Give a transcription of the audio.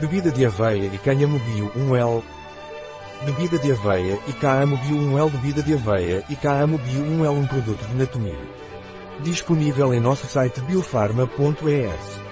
Bebida de aveia e cânhamo bio 1L. Bebida de aveia e cânhamo bio 1L. Bebida de aveia e cânhamo bio 1L. Um produto de Natumir. Disponível em nosso site biofarma.es.